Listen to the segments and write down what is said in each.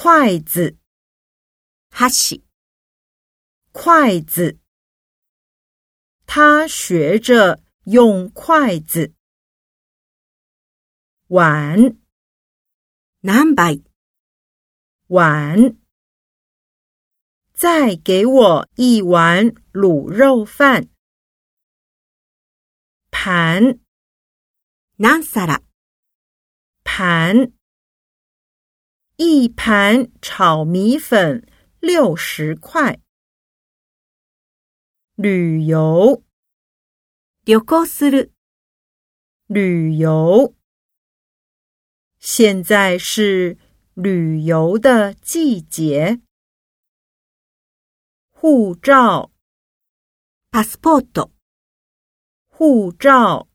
筷子哈 a 筷子，他学着用筷子。碗 n a b 碗，再给我一碗卤肉饭。盘 n a s a a 盘。一盘炒米粉六十块。旅游 l u k o 旅游。现在是旅游的季节。护照 p a s s p o r t 护照。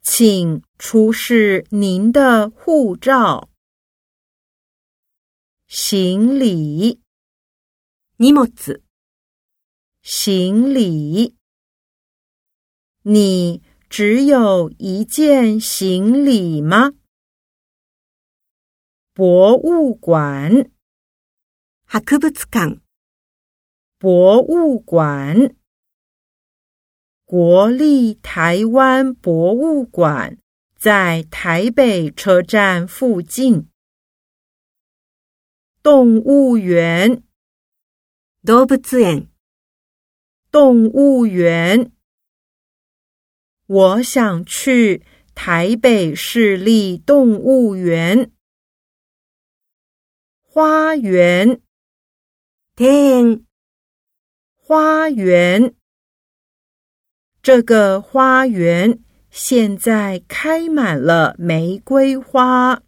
请出示您的护照。行李荷物。行李，你只有一件行李吗？博物馆 h a k 博物馆，国立台湾博物馆在台北车站附近。动物园，動物園，动物园，我想去台北市立動物園。花园，听，花园。这个花园现在开满了玫瑰花。